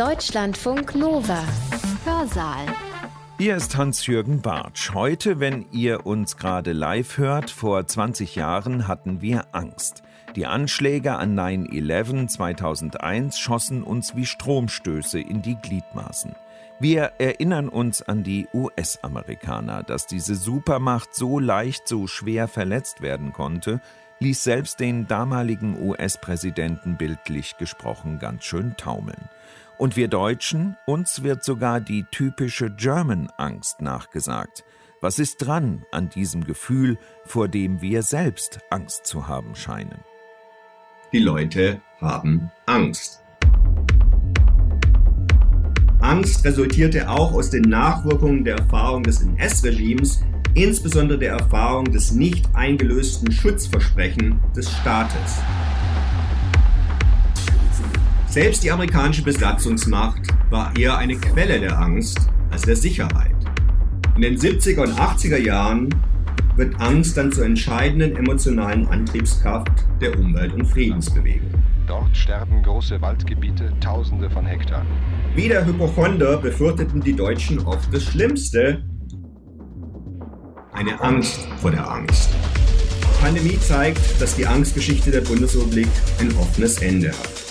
Deutschlandfunk Nova. Hörsaal. Hier ist Hans-Jürgen Bartsch. Heute, wenn ihr uns gerade live hört, vor 20 Jahren hatten wir Angst. Die Anschläge an 9-11 2001 schossen uns wie Stromstöße in die Gliedmaßen. Wir erinnern uns an die US-Amerikaner, dass diese Supermacht so leicht, so schwer verletzt werden konnte, ließ selbst den damaligen US-Präsidenten bildlich gesprochen ganz schön taumeln. Und wir Deutschen, uns wird sogar die typische German-Angst nachgesagt. Was ist dran an diesem Gefühl, vor dem wir selbst Angst zu haben scheinen? Die Leute haben Angst. Angst resultierte auch aus den Nachwirkungen der Erfahrung des NS-Regimes, insbesondere der Erfahrung des nicht eingelösten Schutzversprechen des Staates. Selbst die amerikanische Besatzungsmacht war eher eine Quelle der Angst als der Sicherheit. In den 70er und 80er Jahren wird Angst dann zur entscheidenden emotionalen Antriebskraft der Umwelt- und Friedensbewegung. Dort sterben große Waldgebiete, Tausende von Hektar. Wie der Hypochonder befürchteten die Deutschen oft das Schlimmste. Eine Angst vor der Angst. Die Pandemie zeigt, dass die Angstgeschichte der Bundesrepublik ein offenes Ende hat.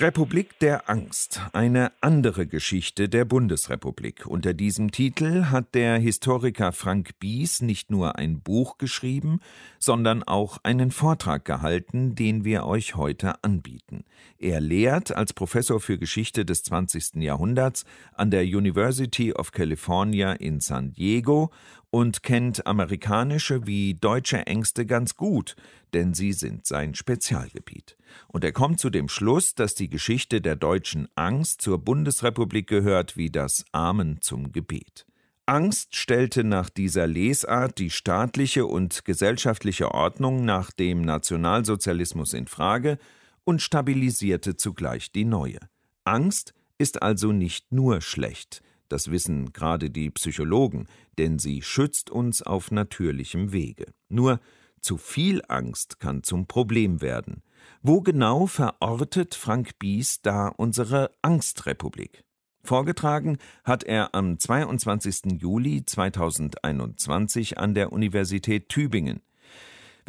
Republik der Angst, eine andere Geschichte der Bundesrepublik. Unter diesem Titel hat der Historiker Frank Bies nicht nur ein Buch geschrieben, sondern auch einen Vortrag gehalten, den wir euch heute anbieten. Er lehrt als Professor für Geschichte des 20. Jahrhunderts an der University of California in San Diego und kennt amerikanische wie deutsche Ängste ganz gut, denn sie sind sein Spezialgebiet. Und er kommt zu dem Schluss, dass die Geschichte der deutschen Angst zur Bundesrepublik gehört wie das Amen zum Gebet. Angst stellte nach dieser Lesart die staatliche und gesellschaftliche Ordnung nach dem Nationalsozialismus in Frage und stabilisierte zugleich die neue. Angst ist also nicht nur schlecht, das wissen gerade die Psychologen, denn sie schützt uns auf natürlichem Wege. Nur zu viel Angst kann zum Problem werden. Wo genau verortet Frank Bies da unsere Angstrepublik? Vorgetragen hat er am 22. Juli 2021 an der Universität Tübingen.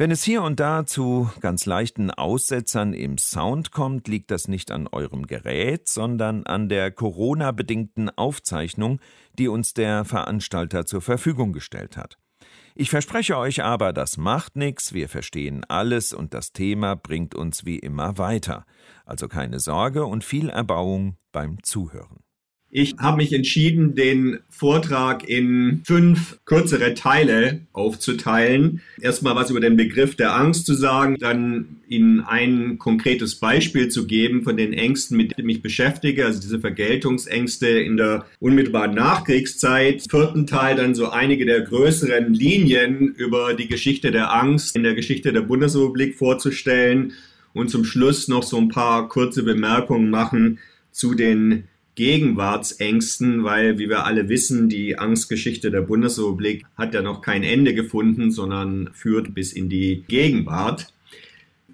Wenn es hier und da zu ganz leichten Aussetzern im Sound kommt, liegt das nicht an eurem Gerät, sondern an der Corona-bedingten Aufzeichnung, die uns der Veranstalter zur Verfügung gestellt hat. Ich verspreche euch aber, das macht nichts, wir verstehen alles und das Thema bringt uns wie immer weiter. Also keine Sorge und viel Erbauung beim Zuhören. Ich habe mich entschieden, den Vortrag in fünf kürzere Teile aufzuteilen. Erstmal was über den Begriff der Angst zu sagen, dann Ihnen ein konkretes Beispiel zu geben von den Ängsten, mit denen ich mich beschäftige, also diese Vergeltungsängste in der unmittelbaren Nachkriegszeit. Vierten Teil dann so einige der größeren Linien über die Geschichte der Angst in der Geschichte der Bundesrepublik vorzustellen und zum Schluss noch so ein paar kurze Bemerkungen machen zu den Gegenwartsängsten, weil, wie wir alle wissen, die Angstgeschichte der Bundesrepublik hat ja noch kein Ende gefunden, sondern führt bis in die Gegenwart.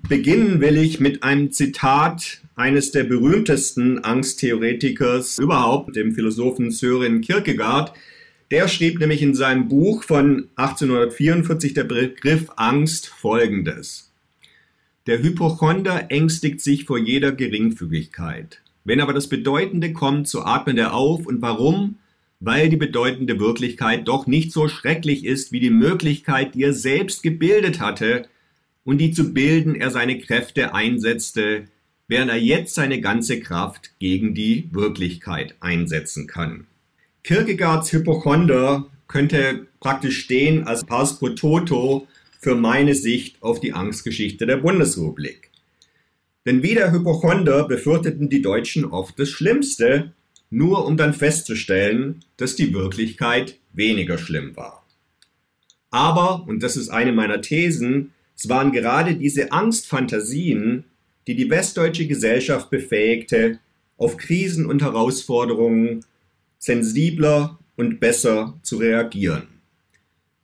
Beginnen will ich mit einem Zitat eines der berühmtesten Angsttheoretikers überhaupt, dem Philosophen Sören Kierkegaard. Der schrieb nämlich in seinem Buch von 1844 der Begriff Angst folgendes. Der Hypochonder ängstigt sich vor jeder Geringfügigkeit. Wenn aber das Bedeutende kommt, so atmet er auf. Und warum? Weil die bedeutende Wirklichkeit doch nicht so schrecklich ist wie die Möglichkeit, die er selbst gebildet hatte und die zu bilden er seine Kräfte einsetzte, während er jetzt seine ganze Kraft gegen die Wirklichkeit einsetzen kann. Kierkegaards Hypochonder könnte praktisch stehen als Pars pro Toto für meine Sicht auf die Angstgeschichte der Bundesrepublik. Denn wie der Hypochonder befürchteten die Deutschen oft das Schlimmste, nur um dann festzustellen, dass die Wirklichkeit weniger schlimm war. Aber, und das ist eine meiner Thesen, es waren gerade diese Angstfantasien, die die westdeutsche Gesellschaft befähigte, auf Krisen und Herausforderungen sensibler und besser zu reagieren.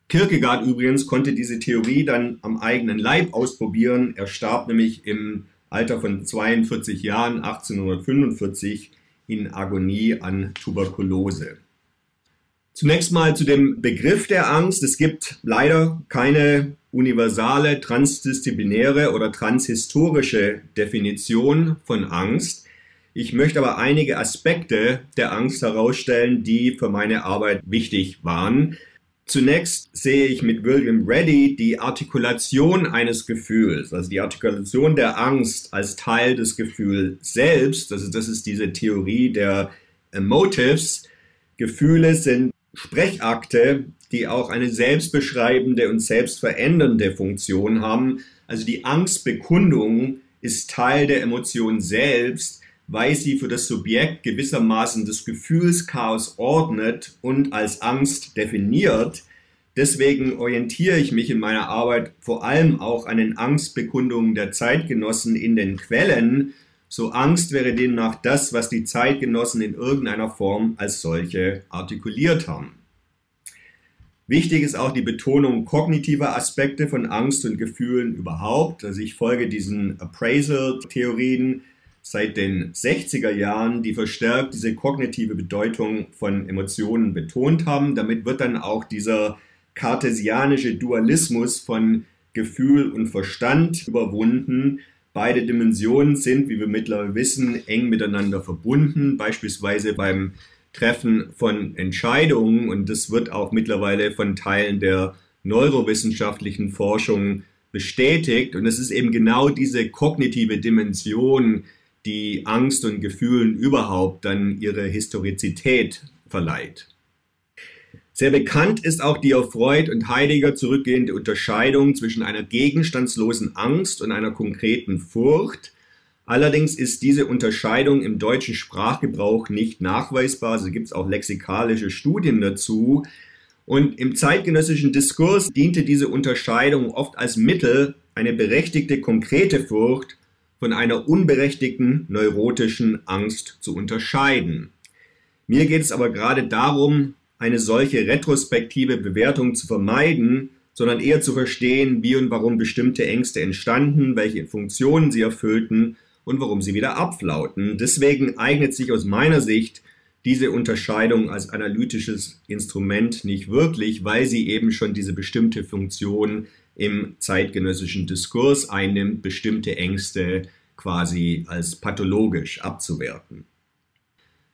Kierkegaard übrigens konnte diese Theorie dann am eigenen Leib ausprobieren. Er starb nämlich im Alter von 42 Jahren 1845 in Agonie an Tuberkulose. Zunächst mal zu dem Begriff der Angst. Es gibt leider keine universale, transdisziplinäre oder transhistorische Definition von Angst. Ich möchte aber einige Aspekte der Angst herausstellen, die für meine Arbeit wichtig waren. Zunächst sehe ich mit William Reddy die Artikulation eines Gefühls, also die Artikulation der Angst als Teil des Gefühls selbst. Also das ist diese Theorie der Emotives. Gefühle sind Sprechakte, die auch eine selbstbeschreibende und selbstverändernde Funktion haben. Also die Angstbekundung ist Teil der Emotion selbst, weil sie für das Subjekt gewissermaßen das Gefühlschaos ordnet und als Angst definiert. Deswegen orientiere ich mich in meiner Arbeit vor allem auch an den Angstbekundungen der Zeitgenossen in den Quellen. So Angst wäre demnach das, was die Zeitgenossen in irgendeiner Form als solche artikuliert haben. Wichtig ist auch die Betonung kognitiver Aspekte von Angst und Gefühlen überhaupt. Also ich folge diesen Appraisal-Theorien, seit den 60er Jahren, die verstärkt diese kognitive Bedeutung von Emotionen betont haben. Damit wird dann auch dieser kartesianische Dualismus von Gefühl und Verstand überwunden. Beide Dimensionen sind, wie wir mittlerweile wissen, eng miteinander verbunden, beispielsweise beim Treffen von Entscheidungen. Und das wird auch mittlerweile von Teilen der neurowissenschaftlichen Forschung bestätigt. Und es ist eben genau diese kognitive Dimension, die Angst und Gefühlen überhaupt dann ihre Historizität verleiht. Sehr bekannt ist auch die auf Freud und Heidegger zurückgehende Unterscheidung zwischen einer gegenstandslosen Angst und einer konkreten Furcht. Allerdings ist diese Unterscheidung im deutschen Sprachgebrauch nicht nachweisbar. Also gibt es auch lexikalische Studien dazu. Und im zeitgenössischen Diskurs diente diese Unterscheidung oft als Mittel, eine berechtigte konkrete Furcht von einer unberechtigten neurotischen Angst zu unterscheiden. Mir geht es aber gerade darum, eine solche retrospektive Bewertung zu vermeiden, sondern eher zu verstehen, wie und warum bestimmte Ängste entstanden, welche Funktionen sie erfüllten und warum sie wieder abflauten. Deswegen eignet sich aus meiner Sicht diese Unterscheidung als analytisches Instrument nicht wirklich, weil sie eben schon diese bestimmte Funktion im zeitgenössischen Diskurs einnimmt, bestimmte Ängste quasi als pathologisch abzuwerten.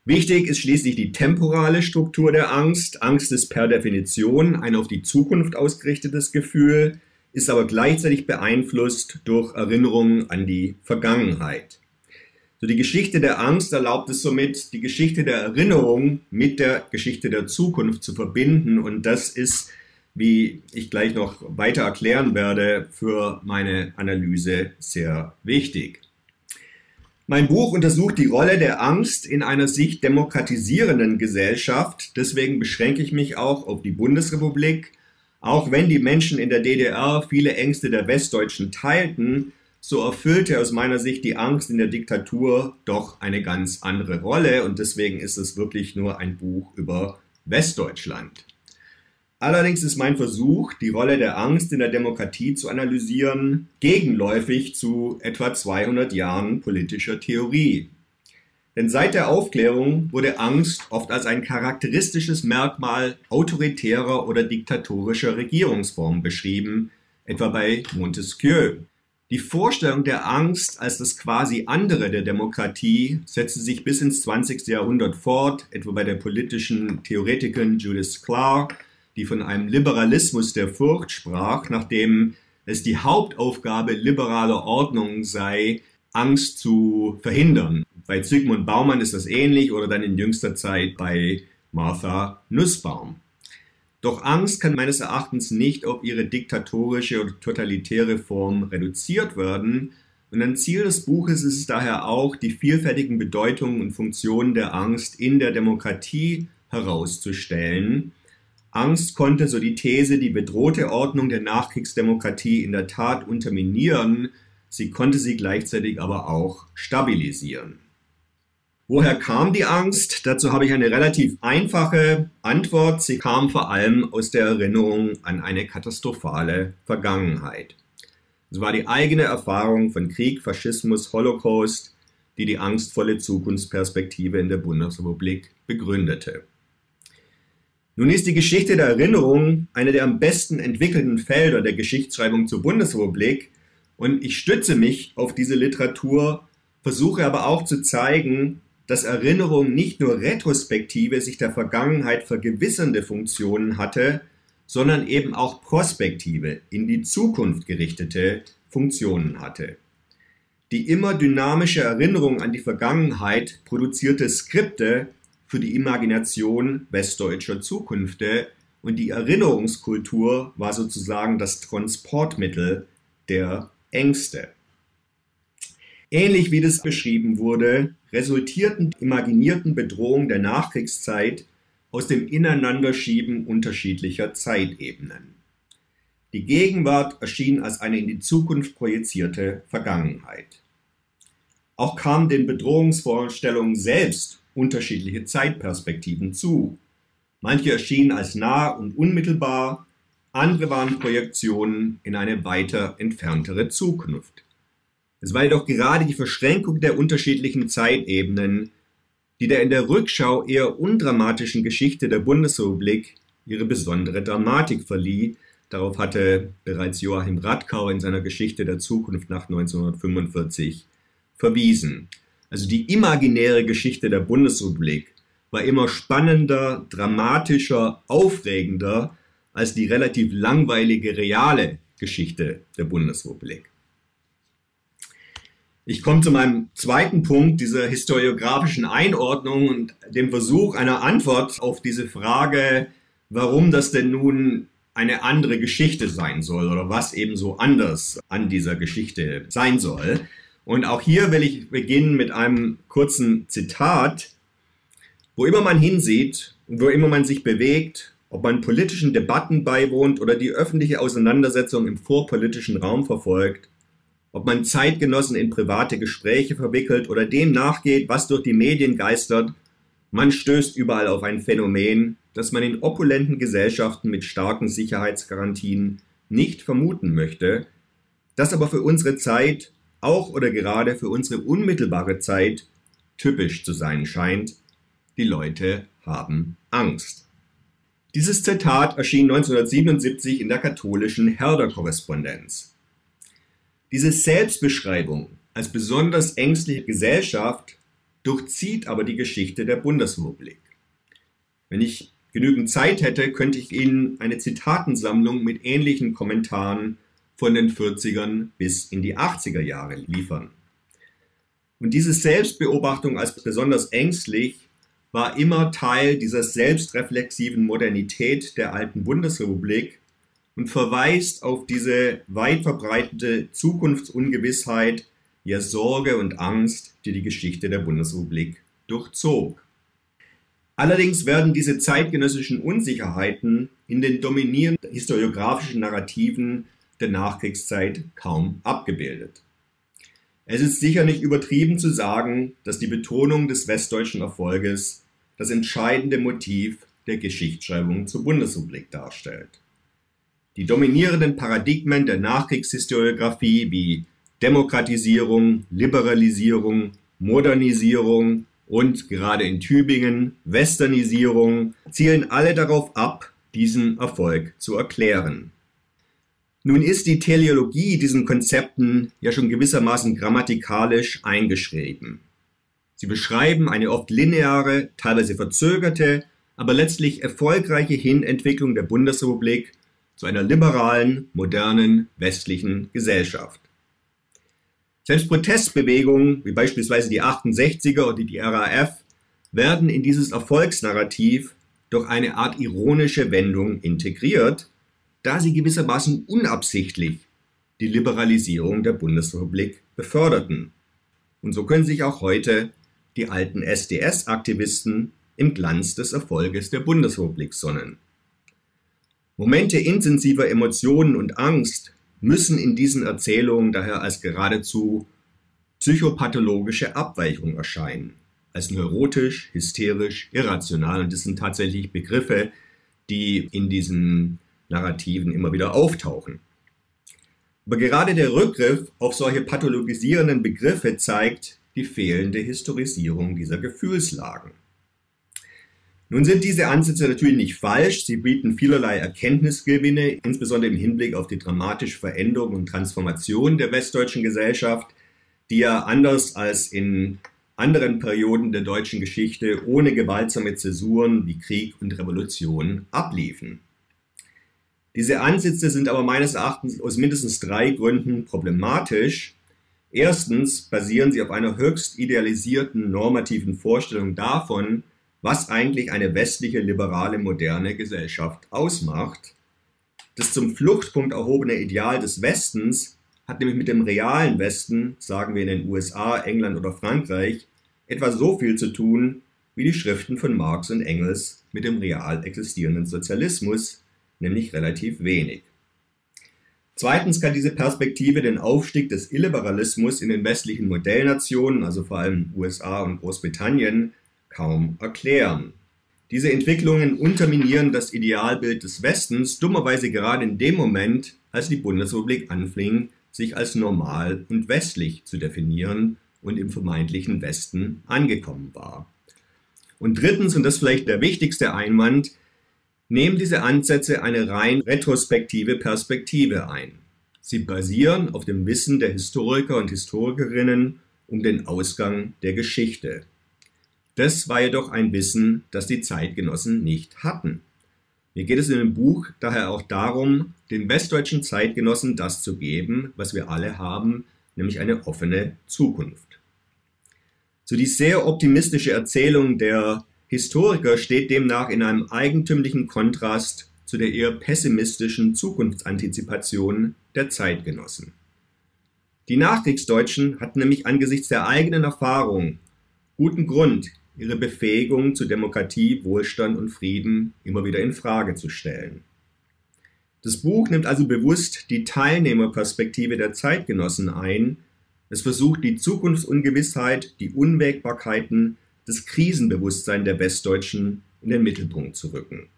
Wichtig ist schließlich die temporale Struktur der Angst. Angst ist per Definition ein auf die Zukunft ausgerichtetes Gefühl, ist aber gleichzeitig beeinflusst durch Erinnerungen an die Vergangenheit. So die Geschichte der Angst erlaubt es somit, die Geschichte der Erinnerung mit der Geschichte der Zukunft zu verbinden und das ist wie ich gleich noch weiter erklären werde, für meine Analyse sehr wichtig. Mein Buch untersucht die Rolle der Angst in einer sich demokratisierenden Gesellschaft. Deswegen beschränke ich mich auch auf die Bundesrepublik. Auch wenn die Menschen in der DDR viele Ängste der Westdeutschen teilten, so erfüllte aus meiner Sicht die Angst in der Diktatur doch eine ganz andere Rolle und deswegen ist es wirklich nur ein Buch über Westdeutschland. Allerdings ist mein Versuch, die Rolle der Angst in der Demokratie zu analysieren, gegenläufig zu etwa 200 Jahren politischer Theorie. Denn seit der Aufklärung wurde Angst oft als ein charakteristisches Merkmal autoritärer oder diktatorischer Regierungsformen beschrieben, etwa bei Montesquieu. Die Vorstellung der Angst als das quasi andere der Demokratie setzte sich bis ins 20. Jahrhundert fort, etwa bei der politischen Theoretikerin Judith Clark die von einem Liberalismus der Furcht sprach, nachdem es die Hauptaufgabe liberaler Ordnung sei, Angst zu verhindern. Bei Zygmunt Baumann ist das ähnlich oder dann in jüngster Zeit bei Martha Nussbaum. Doch Angst kann meines Erachtens nicht auf ihre diktatorische oder totalitäre Form reduziert werden. Und ein Ziel des Buches ist es daher auch, die vielfältigen Bedeutungen und Funktionen der Angst in der Demokratie herauszustellen Angst konnte, so die These, die bedrohte Ordnung der Nachkriegsdemokratie in der Tat unterminieren, sie konnte sie gleichzeitig aber auch stabilisieren. Woher kam die Angst? Dazu habe ich eine relativ einfache Antwort. Sie kam vor allem aus der Erinnerung an eine katastrophale Vergangenheit. Es war die eigene Erfahrung von Krieg, Faschismus, Holocaust, die die angstvolle Zukunftsperspektive in der Bundesrepublik begründete. Nun ist die Geschichte der Erinnerung eine der am besten entwickelten Felder der Geschichtsschreibung zur Bundesrepublik und ich stütze mich auf diese Literatur, versuche aber auch zu zeigen, dass Erinnerung nicht nur retrospektive, sich der Vergangenheit vergewissernde Funktionen hatte, sondern eben auch prospektive, in die Zukunft gerichtete Funktionen hatte. Die immer dynamische Erinnerung an die Vergangenheit produzierte Skripte für die Imagination westdeutscher Zukünfte und die Erinnerungskultur war sozusagen das Transportmittel der Ängste. Ähnlich wie das beschrieben wurde, resultierten die imaginierten Bedrohungen der Nachkriegszeit aus dem Ineinanderschieben unterschiedlicher Zeitebenen. Die Gegenwart erschien als eine in die Zukunft projizierte Vergangenheit. Auch kamen den Bedrohungsvorstellungen selbst unterschiedliche Zeitperspektiven zu. Manche erschienen als nah und unmittelbar, andere waren Projektionen in eine weiter entferntere Zukunft. Es war jedoch gerade die Verschränkung der unterschiedlichen Zeitebenen, die der in der Rückschau eher undramatischen Geschichte der Bundesrepublik ihre besondere Dramatik verlieh. Darauf hatte bereits Joachim Radkau in seiner Geschichte der Zukunft nach 1945 verwiesen. Also die imaginäre Geschichte der Bundesrepublik war immer spannender, dramatischer, aufregender als die relativ langweilige reale Geschichte der Bundesrepublik. Ich komme zu meinem zweiten Punkt, dieser historiografischen Einordnung und dem Versuch einer Antwort auf diese Frage, warum das denn nun eine andere Geschichte sein soll oder was eben so anders an dieser Geschichte sein soll. Und auch hier will ich beginnen mit einem kurzen Zitat. Wo immer man hinsieht und wo immer man sich bewegt, ob man politischen Debatten beiwohnt oder die öffentliche Auseinandersetzung im vorpolitischen Raum verfolgt, ob man Zeitgenossen in private Gespräche verwickelt oder dem nachgeht, was durch die Medien geistert, man stößt überall auf ein Phänomen, das man in opulenten Gesellschaften mit starken Sicherheitsgarantien nicht vermuten möchte, das aber für unsere Zeit, auch oder gerade für unsere unmittelbare Zeit, typisch zu sein scheint. Die Leute haben Angst. Dieses Zitat erschien 1977 in der katholischen Herder-Korrespondenz. Diese Selbstbeschreibung als besonders ängstliche Gesellschaft durchzieht aber die Geschichte der Bundesrepublik. Wenn ich genügend Zeit hätte, könnte ich Ihnen eine Zitatensammlung mit ähnlichen Kommentaren von den 40ern bis in die 80er Jahre liefern. Und diese Selbstbeobachtung als besonders ängstlich war immer Teil dieser selbstreflexiven Modernität der alten Bundesrepublik und verweist auf diese weit verbreitete Zukunftsungewissheit, ja Sorge und Angst, die die Geschichte der Bundesrepublik durchzog. Allerdings werden diese zeitgenössischen Unsicherheiten in den dominierenden historiografischen Narrativen der Nachkriegszeit kaum abgebildet. Es ist sicher nicht übertrieben zu sagen, dass die Betonung des westdeutschen Erfolges das entscheidende Motiv der Geschichtsschreibung zur Bundesrepublik darstellt. Die dominierenden Paradigmen der Nachkriegshistoriographie wie Demokratisierung, Liberalisierung, Modernisierung und gerade in Tübingen Westernisierung zielen alle darauf ab, diesen Erfolg zu erklären. Nun ist die Teleologie diesen Konzepten ja schon gewissermaßen grammatikalisch eingeschrieben. Sie beschreiben eine oft lineare, teilweise verzögerte, aber letztlich erfolgreiche Hinentwicklung der Bundesrepublik zu einer liberalen, modernen, westlichen Gesellschaft. Selbst Protestbewegungen wie beispielsweise die 68er oder die RAF werden in dieses Erfolgsnarrativ durch eine Art ironische Wendung integriert, da sie gewissermaßen unabsichtlich die Liberalisierung der Bundesrepublik beförderten. Und so können sich auch heute die alten SDS-Aktivisten im Glanz des Erfolges der Bundesrepublik sonnen. Momente intensiver Emotionen und Angst müssen in diesen Erzählungen daher als geradezu psychopathologische Abweichung erscheinen, als neurotisch, hysterisch, irrational. Und das sind tatsächlich Begriffe, die in diesen Narrativen immer wieder auftauchen. Aber gerade der Rückgriff auf solche pathologisierenden Begriffe zeigt die fehlende Historisierung dieser Gefühlslagen. Nun sind diese Ansätze natürlich nicht falsch. Sie bieten vielerlei Erkenntnisgewinne, insbesondere im Hinblick auf die dramatische Veränderung und Transformation der westdeutschen Gesellschaft, die ja anders als in anderen Perioden der deutschen Geschichte ohne gewaltsame Zäsuren wie Krieg und Revolution abliefen. Diese Ansätze sind aber meines Erachtens aus mindestens drei Gründen problematisch. Erstens basieren sie auf einer höchst idealisierten normativen Vorstellung davon, was eigentlich eine westliche liberale moderne Gesellschaft ausmacht. Das zum Fluchtpunkt erhobene Ideal des Westens hat nämlich mit dem realen Westen, sagen wir in den USA, England oder Frankreich, etwa so viel zu tun wie die Schriften von Marx und Engels mit dem real existierenden Sozialismus, nämlich relativ wenig. Zweitens kann diese Perspektive den Aufstieg des Illiberalismus in den westlichen Modellnationen, also vor allem USA und Großbritannien, kaum erklären. Diese Entwicklungen unterminieren das Idealbild des Westens dummerweise gerade in dem Moment, als die Bundesrepublik anfing, sich als normal und westlich zu definieren und im vermeintlichen Westen angekommen war. Und drittens, und das ist vielleicht der wichtigste Einwand, nehmen diese Ansätze eine rein retrospektive Perspektive ein. Sie basieren auf dem Wissen der Historiker und Historikerinnen um den Ausgang der Geschichte. Das war jedoch ein Wissen, das die Zeitgenossen nicht hatten. Mir geht es in dem Buch daher auch darum, den westdeutschen Zeitgenossen das zu geben, was wir alle haben, nämlich eine offene Zukunft. So die sehr optimistische Erzählung der Historiker steht demnach in einem eigentümlichen Kontrast zu der eher pessimistischen Zukunftsantizipation der Zeitgenossen. Die Nachkriegsdeutschen hatten nämlich angesichts der eigenen Erfahrung guten Grund, ihre Befähigung zu Demokratie, Wohlstand und Frieden immer wieder in Frage zu stellen. Das Buch nimmt also bewusst die Teilnehmerperspektive der Zeitgenossen ein. Es versucht die Zukunftsungewissheit, die Unwägbarkeiten, das Krisenbewusstsein der Westdeutschen in den Mittelpunkt zu rücken.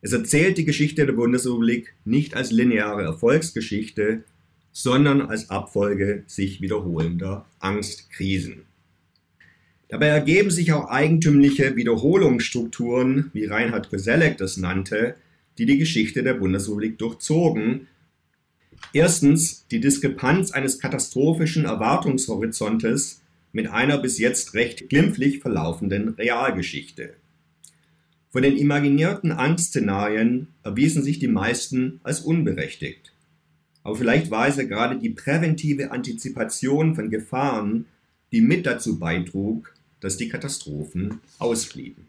Es erzählt die Geschichte der Bundesrepublik nicht als lineare Erfolgsgeschichte, sondern als Abfolge sich wiederholender Angstkrisen. Dabei ergeben sich auch eigentümliche Wiederholungsstrukturen, wie Reinhard Koselleck das nannte, die die Geschichte der Bundesrepublik durchzogen. Erstens die Diskrepanz eines katastrophischen Erwartungshorizontes mit einer bis jetzt recht glimpflich verlaufenden Realgeschichte. Von den imaginierten Angstszenarien erwiesen sich die meisten als unberechtigt. Aber vielleicht war es ja gerade die präventive Antizipation von Gefahren, die mit dazu beitrug, dass die Katastrophen ausblieben.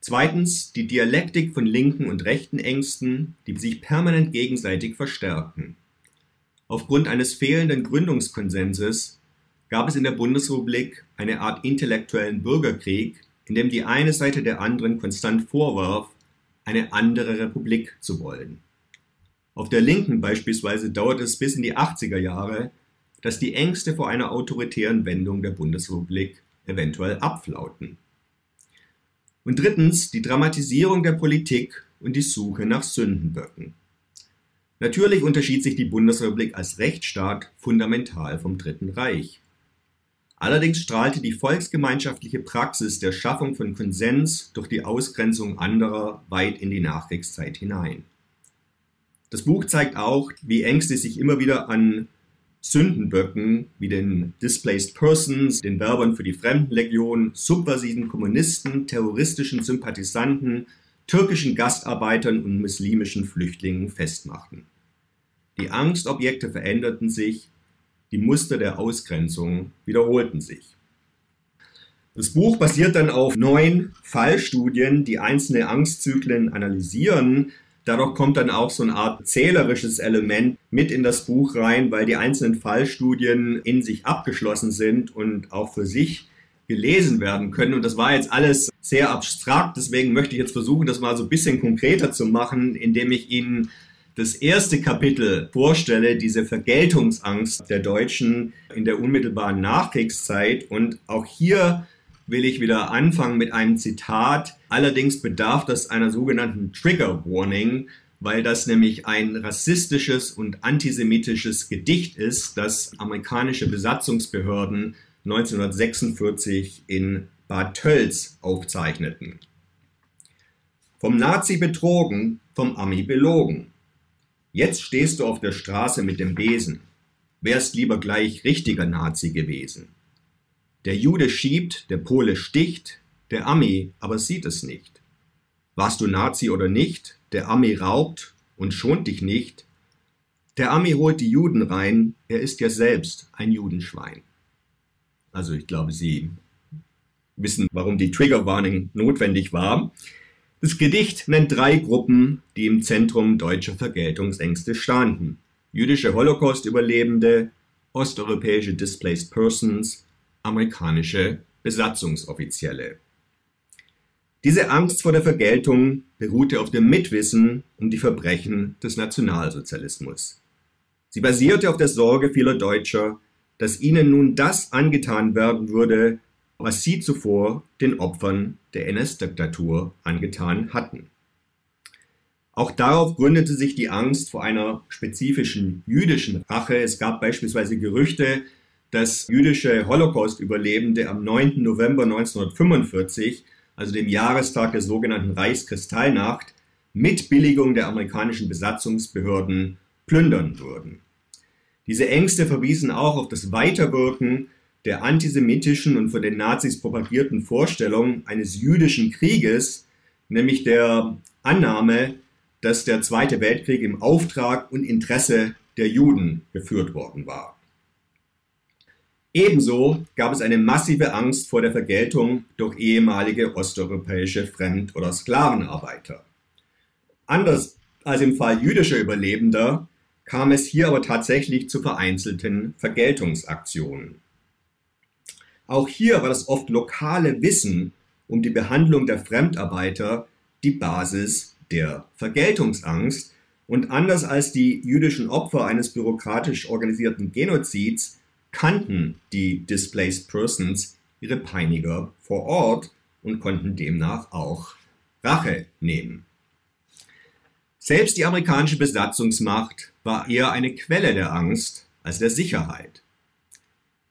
Zweitens die Dialektik von linken und rechten Ängsten, die sich permanent gegenseitig verstärken. Aufgrund eines fehlenden Gründungskonsenses gab es in der Bundesrepublik eine Art intellektuellen Bürgerkrieg, in dem die eine Seite der anderen konstant vorwarf, eine andere Republik zu wollen. Auf der Linken beispielsweise dauerte es bis in die 80er Jahre, dass die Ängste vor einer autoritären Wendung der Bundesrepublik eventuell abflauten. Und drittens die Dramatisierung der Politik und die Suche nach Sündenböcken. Natürlich unterschied sich die Bundesrepublik als Rechtsstaat fundamental vom Dritten Reich. Allerdings strahlte die volksgemeinschaftliche Praxis der Schaffung von Konsens durch die Ausgrenzung anderer weit in die Nachkriegszeit hinein. Das Buch zeigt auch, wie Ängste sich immer wieder an Sündenböcken wie den Displaced Persons, den Werbern für die Fremdenlegion, subversiven Kommunisten, terroristischen Sympathisanten, türkischen Gastarbeitern und muslimischen Flüchtlingen festmachten. Die Angstobjekte veränderten sich, die Muster der Ausgrenzung wiederholten sich. Das Buch basiert dann auf neun Fallstudien, die einzelne Angstzyklen analysieren, Dadurch kommt dann auch so eine Art zählerisches Element mit in das Buch rein, weil die einzelnen Fallstudien in sich abgeschlossen sind und auch für sich gelesen werden können. Und das war jetzt alles sehr abstrakt. Deswegen möchte ich jetzt versuchen, das mal so ein bisschen konkreter zu machen, indem ich Ihnen das erste Kapitel vorstelle, diese Vergeltungsangst der Deutschen in der unmittelbaren Nachkriegszeit. Und auch hier will ich wieder anfangen mit einem Zitat. Allerdings bedarf das einer sogenannten Trigger Warning. weil das nämlich ein rassistisches und antisemitisches Gedicht ist, das amerikanische Besatzungsbehörden 1946 in Bad Tölz aufzeichneten. Vom Nazi betrogen, vom Ami belogen. Jetzt stehst du auf der Straße mit dem Besen. Wärst lieber gleich richtiger Nazi gewesen. Der Jude schiebt, der Pole sticht, der Ami aber sieht es nicht. Warst du Nazi oder nicht, der Ami raubt und schont dich nicht. Der Ami holt die Juden rein, er ist ja selbst ein Judenschwein. Also ich glaube, Sie wissen, warum die Triggerwarning notwendig war. Das Gedicht nennt drei Gruppen, die im Zentrum deutscher Vergeltungsängste standen. Jüdische Holocaust-Überlebende, osteuropäische Displaced Persons, amerikanische Besatzungsoffizielle. Diese Angst vor der Vergeltung beruhte auf dem Mitwissen um die Verbrechen des Nationalsozialismus. Sie basierte auf der Sorge vieler Deutscher, dass ihnen nun das angetan werden würde, was sie zuvor den Opfern der NS-Diktatur angetan hatten. Auch darauf gründete sich die Angst vor einer spezifischen jüdischen Rache. Es gab beispielsweise Gerüchte, dass jüdische Holocaust-Überlebende am 9. November 1945 also dem Jahrestag der sogenannten Reichskristallnacht, mit Billigung der amerikanischen Besatzungsbehörden plündern würden. Diese Ängste verwiesen auch auf das Weiterwirken der antisemitischen und von den Nazis propagierten Vorstellung eines jüdischen Krieges, nämlich der Annahme, dass der Zweite Weltkrieg im Auftrag und Interesse der Juden geführt worden war. Ebenso gab es eine massive Angst vor der Vergeltung durch ehemalige osteuropäische Fremd- oder Sklavenarbeiter. Anders als im Fall jüdischer Überlebender kam es hier aber tatsächlich zu vereinzelten Vergeltungsaktionen. Auch hier war das oft lokale Wissen um die Behandlung der Fremdarbeiter die Basis der Vergeltungsangst und anders als die jüdischen Opfer eines bürokratisch organisierten Genozids kannten die Displaced Persons ihre Peiniger vor Ort und konnten demnach auch Rache nehmen. Selbst die amerikanische Besatzungsmacht war eher eine Quelle der Angst als der Sicherheit.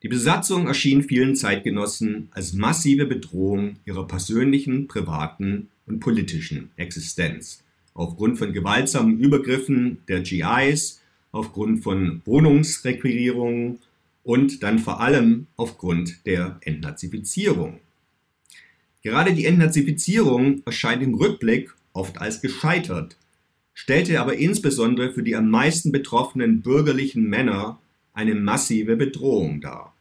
Die Besatzung erschien vielen Zeitgenossen als massive Bedrohung ihrer persönlichen, privaten und politischen Existenz. Aufgrund von gewaltsamen Übergriffen der GIs, aufgrund von Wohnungsrequirierungen und dann vor allem aufgrund der Entnazifizierung. Gerade die Entnazifizierung erscheint im Rückblick oft als gescheitert, stellte aber insbesondere für die am meisten betroffenen bürgerlichen Männer eine massive Bedrohung dar.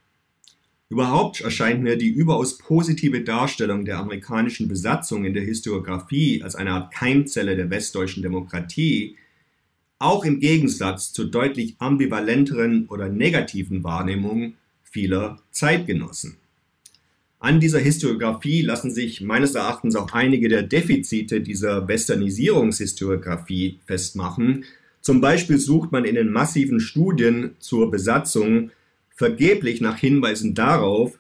Überhaupt erscheint mir die überaus positive Darstellung der amerikanischen Besatzung in der Historiografie als eine Art Keimzelle der westdeutschen Demokratie auch im Gegensatz zur deutlich ambivalenteren oder negativen Wahrnehmung vieler Zeitgenossen. An dieser Historiografie lassen sich meines Erachtens auch einige der Defizite dieser Westernisierungshistoriografie festmachen. Zum Beispiel sucht man in den massiven Studien zur Besatzung vergeblich nach Hinweisen darauf,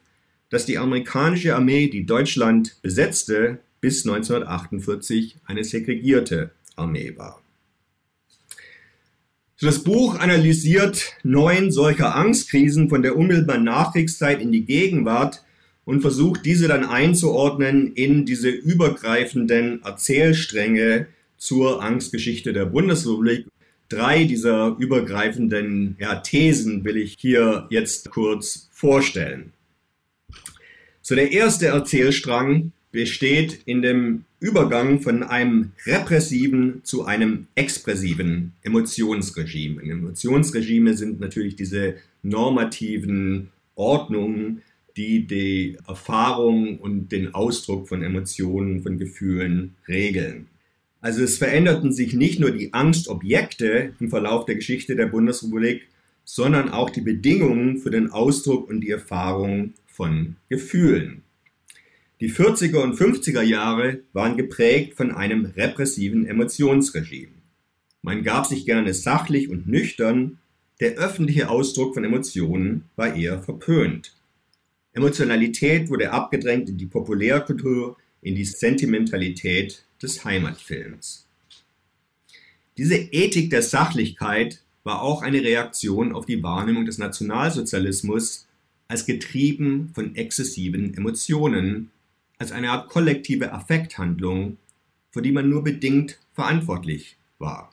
dass die amerikanische Armee, die Deutschland besetzte, bis 1948 eine segregierte Armee war. Das Buch analysiert neun solcher Angstkrisen von der unmittelbaren Nachkriegszeit in die Gegenwart und versucht diese dann einzuordnen in diese übergreifenden Erzählstränge zur Angstgeschichte der Bundesrepublik. Drei dieser übergreifenden ja, Thesen will ich hier jetzt kurz vorstellen. So der erste Erzählstrang besteht in dem Übergang von einem repressiven zu einem expressiven Emotionsregime. Emotionsregime sind natürlich diese normativen Ordnungen, die die Erfahrung und den Ausdruck von Emotionen, von Gefühlen regeln. Also es veränderten sich nicht nur die Angstobjekte im Verlauf der Geschichte der Bundesrepublik, sondern auch die Bedingungen für den Ausdruck und die Erfahrung von Gefühlen. Die 40er und 50er Jahre waren geprägt von einem repressiven Emotionsregime. Man gab sich gerne sachlich und nüchtern, der öffentliche Ausdruck von Emotionen war eher verpönt. Emotionalität wurde abgedrängt in die Populärkultur, in die Sentimentalität des Heimatfilms. Diese Ethik der Sachlichkeit war auch eine Reaktion auf die Wahrnehmung des Nationalsozialismus als getrieben von exzessiven Emotionen, als eine Art kollektive Affekthandlung, für die man nur bedingt verantwortlich war.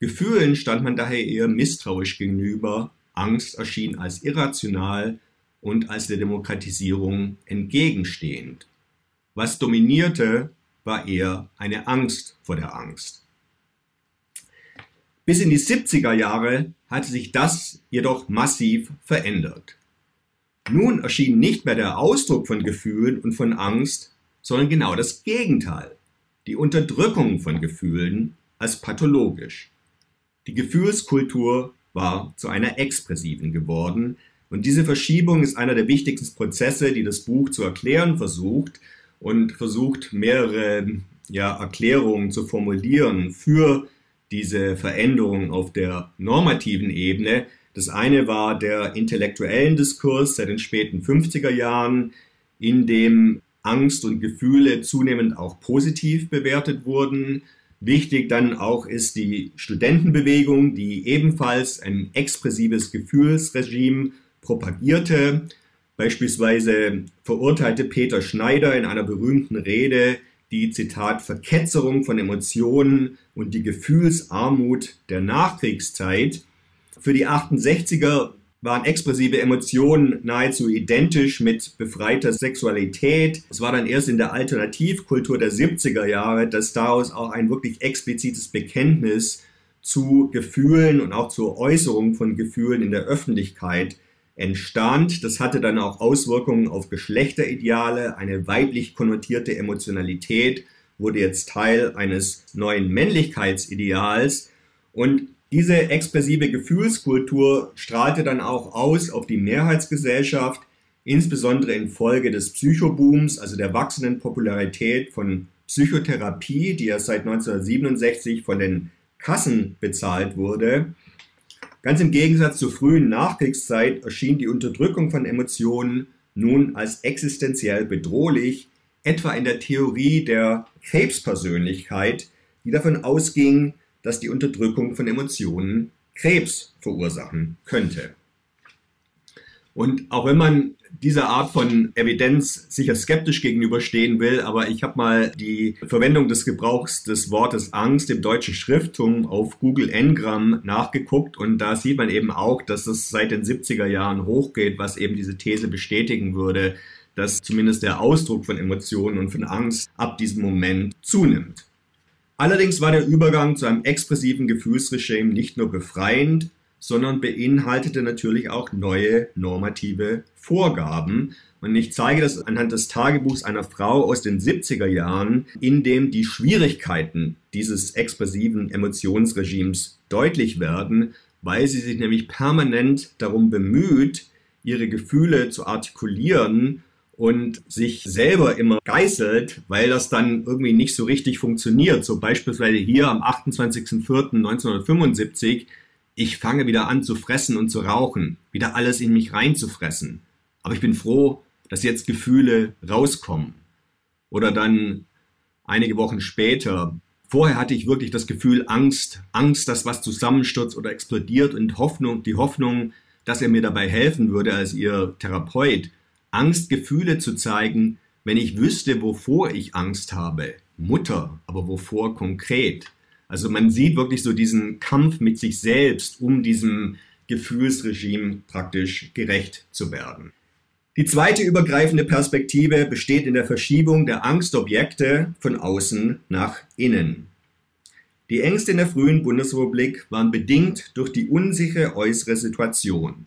Gefühlen stand man daher eher misstrauisch gegenüber, Angst erschien als irrational und als der Demokratisierung entgegenstehend. Was dominierte, war eher eine Angst vor der Angst. Bis in die 70er Jahre hatte sich das jedoch massiv verändert. Nun erschien nicht mehr der Ausdruck von Gefühlen und von Angst, sondern genau das Gegenteil, die Unterdrückung von Gefühlen als pathologisch. Die Gefühlskultur war zu einer expressiven geworden, und diese Verschiebung ist einer der wichtigsten Prozesse, die das Buch zu erklären versucht und versucht mehrere ja, Erklärungen zu formulieren für diese Veränderung auf der normativen Ebene. Das eine war der intellektuellen Diskurs seit den späten 50er Jahren, in dem Angst und Gefühle zunehmend auch positiv bewertet wurden. Wichtig dann auch ist die Studentenbewegung, die ebenfalls ein expressives Gefühlsregime propagierte. Beispielsweise verurteilte Peter Schneider in einer berühmten Rede die Zitat Verketzerung von Emotionen und die Gefühlsarmut der Nachkriegszeit. Für die 68er waren expressive Emotionen nahezu identisch mit befreiter Sexualität. Es war dann erst in der Alternativkultur der 70er Jahre, dass daraus auch ein wirklich explizites Bekenntnis zu Gefühlen und auch zur Äußerung von Gefühlen in der Öffentlichkeit entstand. Das hatte dann auch Auswirkungen auf Geschlechterideale. Eine weiblich konnotierte Emotionalität wurde jetzt Teil eines neuen Männlichkeitsideals. Und diese expressive Gefühlskultur strahlte dann auch aus auf die Mehrheitsgesellschaft, insbesondere infolge des Psychobooms, also der wachsenden Popularität von Psychotherapie, die ja seit 1967 von den Kassen bezahlt wurde. Ganz im Gegensatz zur frühen Nachkriegszeit erschien die Unterdrückung von Emotionen nun als existenziell bedrohlich, etwa in der Theorie der Krebspersönlichkeit, die davon ausging, dass die Unterdrückung von Emotionen Krebs verursachen könnte. Und auch wenn man dieser Art von Evidenz sicher skeptisch gegenüberstehen will, aber ich habe mal die Verwendung des Gebrauchs des Wortes Angst im deutschen Schrifttum auf Google Ngram nachgeguckt und da sieht man eben auch, dass es seit den 70er Jahren hochgeht, was eben diese These bestätigen würde, dass zumindest der Ausdruck von Emotionen und von Angst ab diesem Moment zunimmt. Allerdings war der Übergang zu einem expressiven Gefühlsregime nicht nur befreiend, sondern beinhaltete natürlich auch neue normative Vorgaben. Und ich zeige das anhand des Tagebuchs einer Frau aus den 70er Jahren, in dem die Schwierigkeiten dieses expressiven Emotionsregimes deutlich werden, weil sie sich nämlich permanent darum bemüht, ihre Gefühle zu artikulieren und sich selber immer geißelt, weil das dann irgendwie nicht so richtig funktioniert. So beispielsweise hier am 28.04.1975 ich fange wieder an zu fressen und zu rauchen, wieder alles in mich reinzufressen. Aber ich bin froh, dass jetzt Gefühle rauskommen. Oder dann einige Wochen später. Vorher hatte ich wirklich das Gefühl Angst, Angst, dass was zusammenstürzt oder explodiert und Hoffnung, die Hoffnung, dass er mir dabei helfen würde als ihr Therapeut. Angst, Gefühle zu zeigen, wenn ich wüsste, wovor ich Angst habe. Mutter, aber wovor konkret? Also man sieht wirklich so diesen Kampf mit sich selbst, um diesem Gefühlsregime praktisch gerecht zu werden. Die zweite übergreifende Perspektive besteht in der Verschiebung der Angstobjekte von außen nach innen. Die Ängste in der frühen Bundesrepublik waren bedingt durch die unsichere äußere Situation.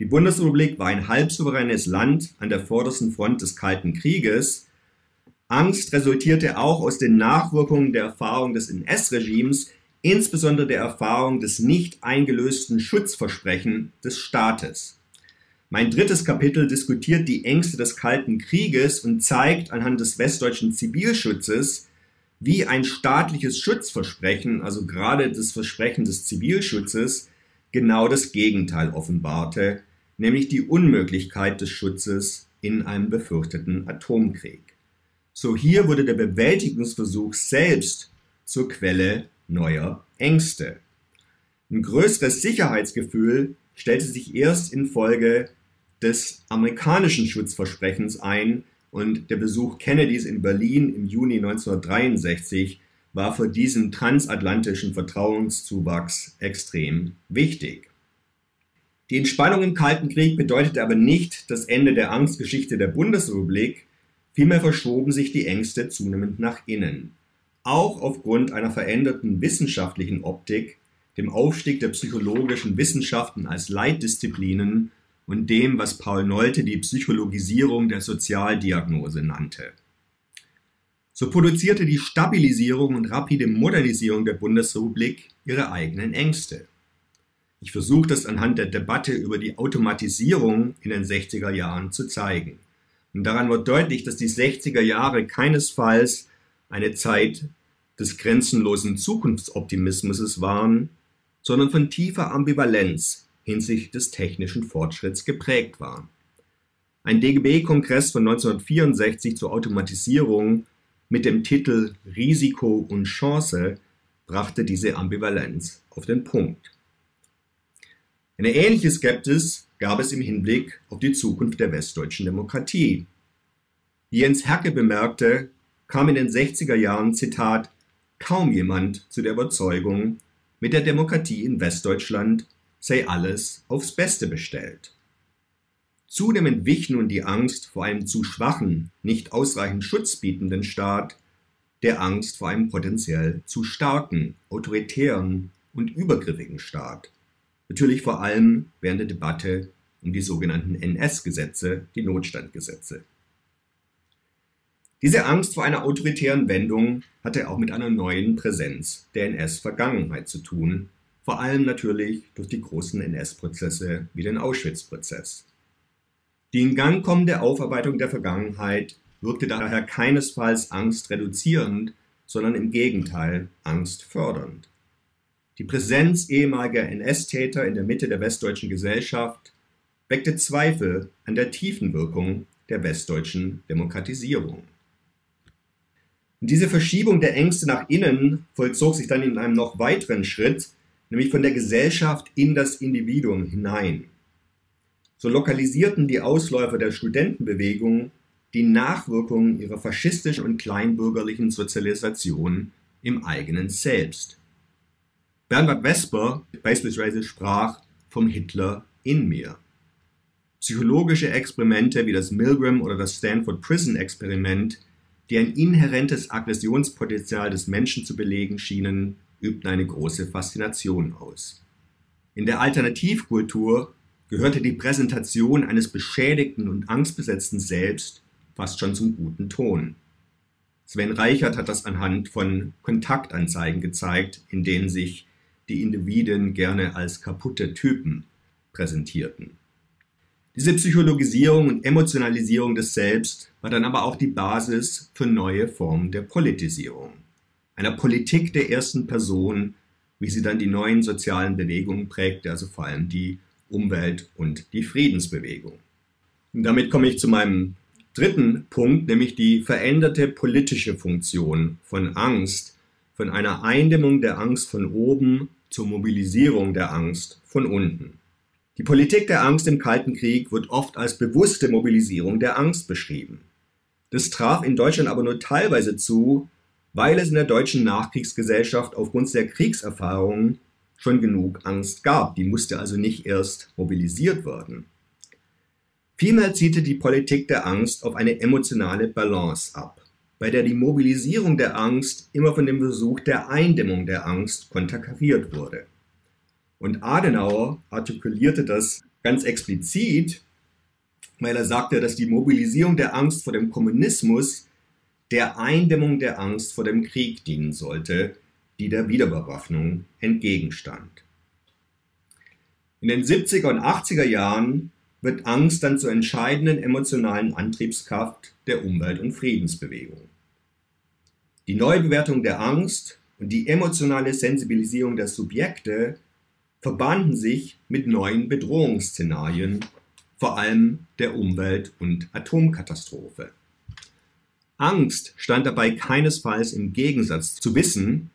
Die Bundesrepublik war ein halbsouveränes Land an der vordersten Front des Kalten Krieges Angst resultierte auch aus den Nachwirkungen der Erfahrung des NS-Regimes, insbesondere der Erfahrung des nicht eingelösten Schutzversprechen des Staates. Mein drittes Kapitel diskutiert die Ängste des Kalten Krieges und zeigt anhand des westdeutschen Zivilschutzes, wie ein staatliches Schutzversprechen, also gerade das Versprechen des Zivilschutzes, genau das Gegenteil offenbarte, nämlich die Unmöglichkeit des Schutzes in einem befürchteten Atomkrieg. So hier wurde der Bewältigungsversuch selbst zur Quelle neuer Ängste. Ein größeres Sicherheitsgefühl stellte sich erst infolge des amerikanischen Schutzversprechens ein und der Besuch Kennedys in Berlin im Juni 1963 war für diesen transatlantischen Vertrauenszuwachs extrem wichtig. Die Entspannung im Kalten Krieg bedeutete aber nicht das Ende der Angstgeschichte der Bundesrepublik, vielmehr verschoben sich die Ängste zunehmend nach innen. Auch aufgrund einer veränderten wissenschaftlichen Optik, dem Aufstieg der psychologischen Wissenschaften als Leitdisziplinen und dem, was Paul Nolte die Psychologisierung der Sozialdiagnose nannte. So produzierte die Stabilisierung und rapide Modernisierung der Bundesrepublik ihre eigenen Ängste. Ich versuche das anhand der Debatte über die Automatisierung in den 60er Jahren zu zeigen. Und daran wird deutlich, dass die 60er Jahre keinesfalls eine Zeit des grenzenlosen Zukunftsoptimismus waren, sondern von tiefer Ambivalenz hinsichtlich des technischen Fortschritts geprägt waren. Ein DGB-Kongress von 1964 zur Automatisierung mit dem Titel Risiko und Chance brachte diese Ambivalenz auf den Punkt. Eine ähnliche Skepsis gab es im Hinblick auf die Zukunft der westdeutschen Demokratie. Wie Jens Herke bemerkte, kam in den 60er Jahren, Zitat, kaum jemand zu der Überzeugung, mit der Demokratie in Westdeutschland sei alles aufs Beste bestellt. Zunehmend wich nun die Angst vor einem zu schwachen, nicht ausreichend Schutz bietenden Staat der Angst vor einem potenziell zu starken, autoritären und übergriffigen Staat. Natürlich vor allem während der Debatte um die sogenannten NS-Gesetze, die Notstandgesetze. Diese Angst vor einer autoritären Wendung hatte auch mit einer neuen Präsenz der NS-Vergangenheit zu tun, vor allem natürlich durch die großen NS-Prozesse wie den Auschwitz-Prozess. Die in Gang kommende Aufarbeitung der Vergangenheit wirkte daher keinesfalls angstreduzierend, sondern im Gegenteil angstfördernd. Die Präsenz ehemaliger NS-Täter in der Mitte der westdeutschen Gesellschaft weckte Zweifel an der tiefen Wirkung der westdeutschen Demokratisierung. Diese Verschiebung der Ängste nach innen vollzog sich dann in einem noch weiteren Schritt, nämlich von der Gesellschaft in das Individuum hinein so lokalisierten die Ausläufer der Studentenbewegung die Nachwirkungen ihrer faschistischen und kleinbürgerlichen Sozialisation im eigenen Selbst. Bernhard Vesper beispielsweise sprach vom Hitler in mir. Psychologische Experimente wie das Milgram oder das Stanford Prison Experiment, die ein inhärentes Aggressionspotenzial des Menschen zu belegen schienen, übten eine große Faszination aus. In der Alternativkultur gehörte die Präsentation eines beschädigten und angstbesetzten Selbst fast schon zum guten Ton. Sven Reichert hat das anhand von Kontaktanzeigen gezeigt, in denen sich die Individuen gerne als kaputte Typen präsentierten. Diese Psychologisierung und Emotionalisierung des Selbst war dann aber auch die Basis für neue Formen der Politisierung, einer Politik der ersten Person, wie sie dann die neuen sozialen Bewegungen prägte, also vor allem die Umwelt und die Friedensbewegung. Und damit komme ich zu meinem dritten Punkt, nämlich die veränderte politische Funktion von Angst, von einer Eindämmung der Angst von oben zur Mobilisierung der Angst von unten. Die Politik der Angst im Kalten Krieg wird oft als bewusste Mobilisierung der Angst beschrieben. Das traf in Deutschland aber nur teilweise zu, weil es in der deutschen Nachkriegsgesellschaft aufgrund der Kriegserfahrungen schon genug Angst gab. Die musste also nicht erst mobilisiert werden. Vielmehr zielte die Politik der Angst auf eine emotionale Balance ab, bei der die Mobilisierung der Angst immer von dem Versuch der Eindämmung der Angst konterkariert wurde. Und Adenauer artikulierte das ganz explizit, weil er sagte, dass die Mobilisierung der Angst vor dem Kommunismus der Eindämmung der Angst vor dem Krieg dienen sollte, die der Wiederbewaffnung entgegenstand. In den 70er und 80er Jahren wird Angst dann zur entscheidenden emotionalen Antriebskraft der Umwelt- und Friedensbewegung. Die Neubewertung der Angst und die emotionale Sensibilisierung der Subjekte verbanden sich mit neuen Bedrohungsszenarien, vor allem der Umwelt- und Atomkatastrophe. Angst stand dabei keinesfalls im Gegensatz zu Wissen,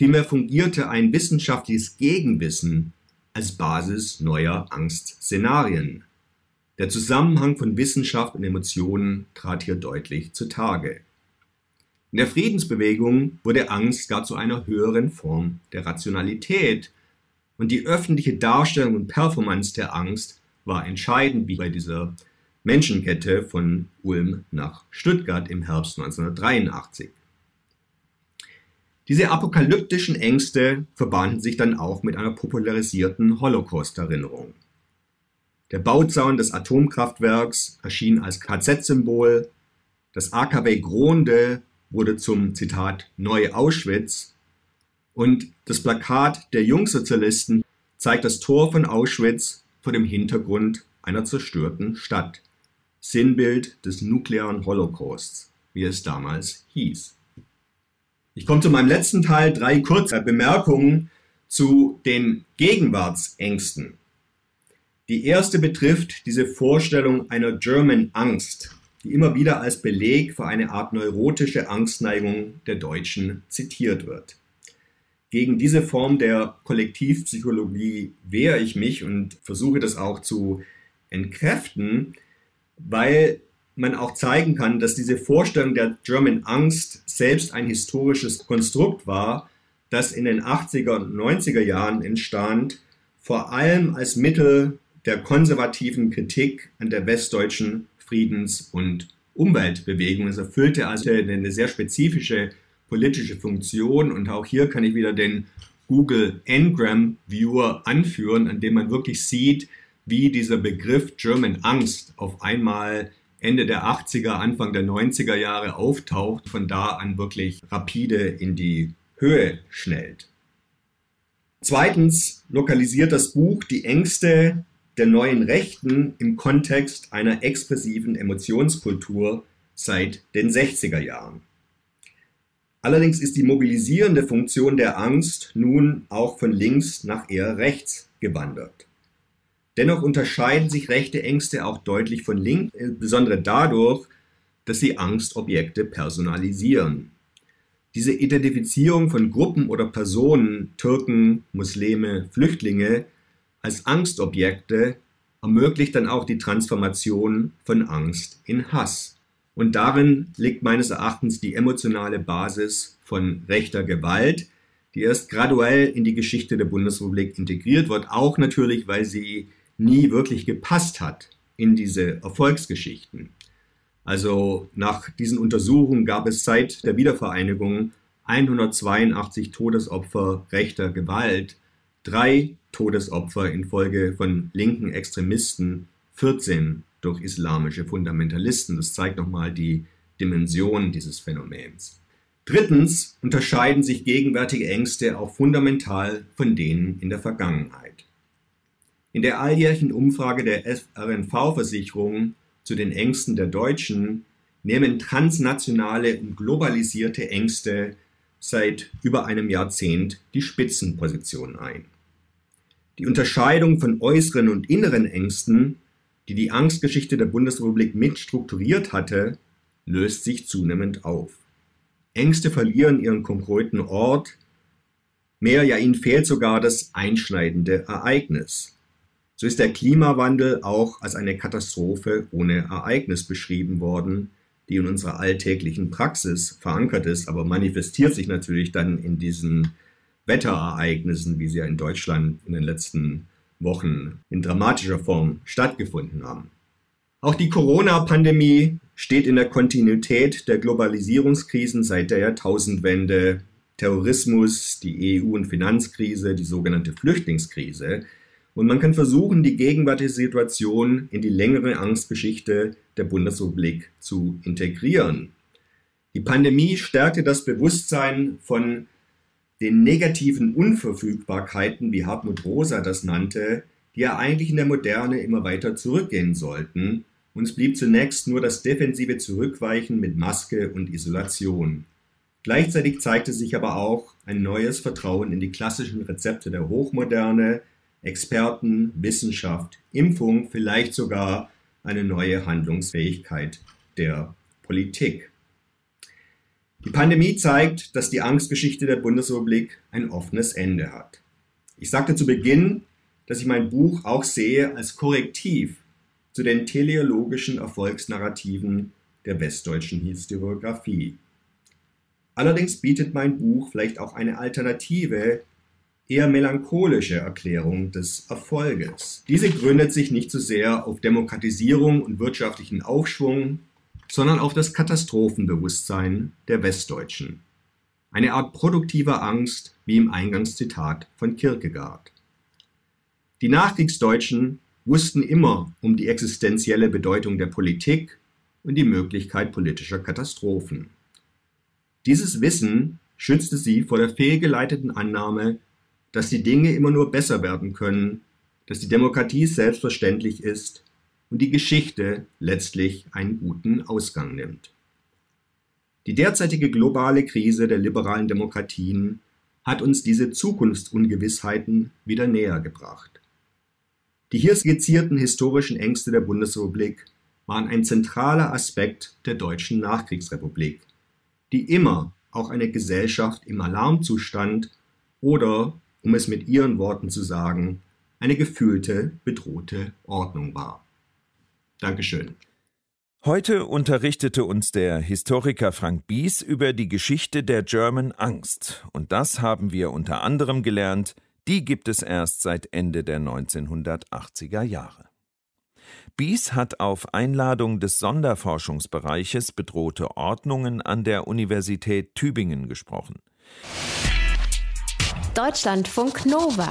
Vielmehr fungierte ein wissenschaftliches Gegenwissen als Basis neuer Angstszenarien. Der Zusammenhang von Wissenschaft und Emotionen trat hier deutlich zutage. In der Friedensbewegung wurde Angst gar zu einer höheren Form der Rationalität und die öffentliche Darstellung und Performance der Angst war entscheidend, wie bei dieser Menschenkette von Ulm nach Stuttgart im Herbst 1983. Diese apokalyptischen Ängste verbanden sich dann auch mit einer popularisierten Holocaust-Erinnerung. Der Bauzaun des Atomkraftwerks erschien als KZ-Symbol, das AKW Gronde wurde zum Zitat Neu Auschwitz und das Plakat der Jungsozialisten zeigt das Tor von Auschwitz vor dem Hintergrund einer zerstörten Stadt. Sinnbild des nuklearen Holocausts, wie es damals hieß. Ich komme zu meinem letzten Teil, drei kurze Bemerkungen zu den Gegenwartsängsten. Die erste betrifft diese Vorstellung einer German Angst, die immer wieder als Beleg für eine Art neurotische Angstneigung der Deutschen zitiert wird. Gegen diese Form der Kollektivpsychologie wehre ich mich und versuche das auch zu entkräften, weil man auch zeigen kann, dass diese Vorstellung der German Angst selbst ein historisches Konstrukt war, das in den 80er und 90er Jahren entstand, vor allem als Mittel der konservativen Kritik an der westdeutschen Friedens- und Umweltbewegung. Es erfüllte also eine sehr spezifische politische Funktion und auch hier kann ich wieder den Google Ngram Viewer anführen, an dem man wirklich sieht, wie dieser Begriff German Angst auf einmal Ende der 80er, Anfang der 90er Jahre auftaucht, von da an wirklich rapide in die Höhe schnellt. Zweitens lokalisiert das Buch die Ängste der neuen Rechten im Kontext einer expressiven Emotionskultur seit den 60er Jahren. Allerdings ist die mobilisierende Funktion der Angst nun auch von links nach eher rechts gewandert. Dennoch unterscheiden sich rechte Ängste auch deutlich von links, insbesondere dadurch, dass sie Angstobjekte personalisieren. Diese Identifizierung von Gruppen oder Personen, Türken, Muslime, Flüchtlinge, als Angstobjekte ermöglicht dann auch die Transformation von Angst in Hass. Und darin liegt meines Erachtens die emotionale Basis von rechter Gewalt, die erst graduell in die Geschichte der Bundesrepublik integriert wird, auch natürlich, weil sie nie wirklich gepasst hat in diese Erfolgsgeschichten. Also nach diesen Untersuchungen gab es seit der Wiedervereinigung 182 Todesopfer rechter Gewalt, drei Todesopfer infolge von linken Extremisten, 14 durch islamische Fundamentalisten. Das zeigt nochmal die Dimension dieses Phänomens. Drittens unterscheiden sich gegenwärtige Ängste auch fundamental von denen in der Vergangenheit. In der alljährlichen Umfrage der RNV-Versicherung zu den Ängsten der Deutschen nehmen transnationale und globalisierte Ängste seit über einem Jahrzehnt die Spitzenposition ein. Die Unterscheidung von äußeren und inneren Ängsten, die die Angstgeschichte der Bundesrepublik mit strukturiert hatte, löst sich zunehmend auf. Ängste verlieren ihren konkreten Ort, mehr ja ihnen fehlt sogar das einschneidende Ereignis. So ist der Klimawandel auch als eine Katastrophe ohne Ereignis beschrieben worden, die in unserer alltäglichen Praxis verankert ist, aber manifestiert sich natürlich dann in diesen Wetterereignissen, wie sie ja in Deutschland in den letzten Wochen in dramatischer Form stattgefunden haben. Auch die Corona-Pandemie steht in der Kontinuität der Globalisierungskrisen seit der Jahrtausendwende. Terrorismus, die EU- und Finanzkrise, die sogenannte Flüchtlingskrise. Und man kann versuchen, die gegenwärtige Situation in die längere Angstgeschichte der Bundesrepublik zu integrieren. Die Pandemie stärkte das Bewusstsein von den negativen Unverfügbarkeiten, wie Hartmut Rosa das nannte, die ja eigentlich in der Moderne immer weiter zurückgehen sollten. Uns blieb zunächst nur das defensive Zurückweichen mit Maske und Isolation. Gleichzeitig zeigte sich aber auch ein neues Vertrauen in die klassischen Rezepte der Hochmoderne, Experten, Wissenschaft, Impfung, vielleicht sogar eine neue Handlungsfähigkeit der Politik. Die Pandemie zeigt, dass die Angstgeschichte der Bundesrepublik ein offenes Ende hat. Ich sagte zu Beginn, dass ich mein Buch auch sehe als Korrektiv zu den teleologischen Erfolgsnarrativen der westdeutschen Historiografie. Allerdings bietet mein Buch vielleicht auch eine alternative, eher melancholische Erklärung des Erfolges. Diese gründet sich nicht so sehr auf Demokratisierung und wirtschaftlichen Aufschwung, sondern auf das Katastrophenbewusstsein der Westdeutschen. Eine Art produktiver Angst, wie im Eingangszitat von Kierkegaard. Die Nachkriegsdeutschen wussten immer um die existenzielle Bedeutung der Politik und die Möglichkeit politischer Katastrophen. Dieses Wissen schützte sie vor der fehlgeleiteten Annahme, dass die Dinge immer nur besser werden können, dass die Demokratie selbstverständlich ist und die Geschichte letztlich einen guten Ausgang nimmt. Die derzeitige globale Krise der liberalen Demokratien hat uns diese Zukunftsungewissheiten wieder näher gebracht. Die hier skizzierten historischen Ängste der Bundesrepublik waren ein zentraler Aspekt der deutschen Nachkriegsrepublik, die immer auch eine Gesellschaft im Alarmzustand oder, um es mit ihren Worten zu sagen, eine gefühlte bedrohte Ordnung war. Dankeschön. Heute unterrichtete uns der Historiker Frank Bies über die Geschichte der German Angst. Und das haben wir unter anderem gelernt, die gibt es erst seit Ende der 1980er Jahre. Bies hat auf Einladung des Sonderforschungsbereiches bedrohte Ordnungen an der Universität Tübingen gesprochen. Deutschlandfunk Nova.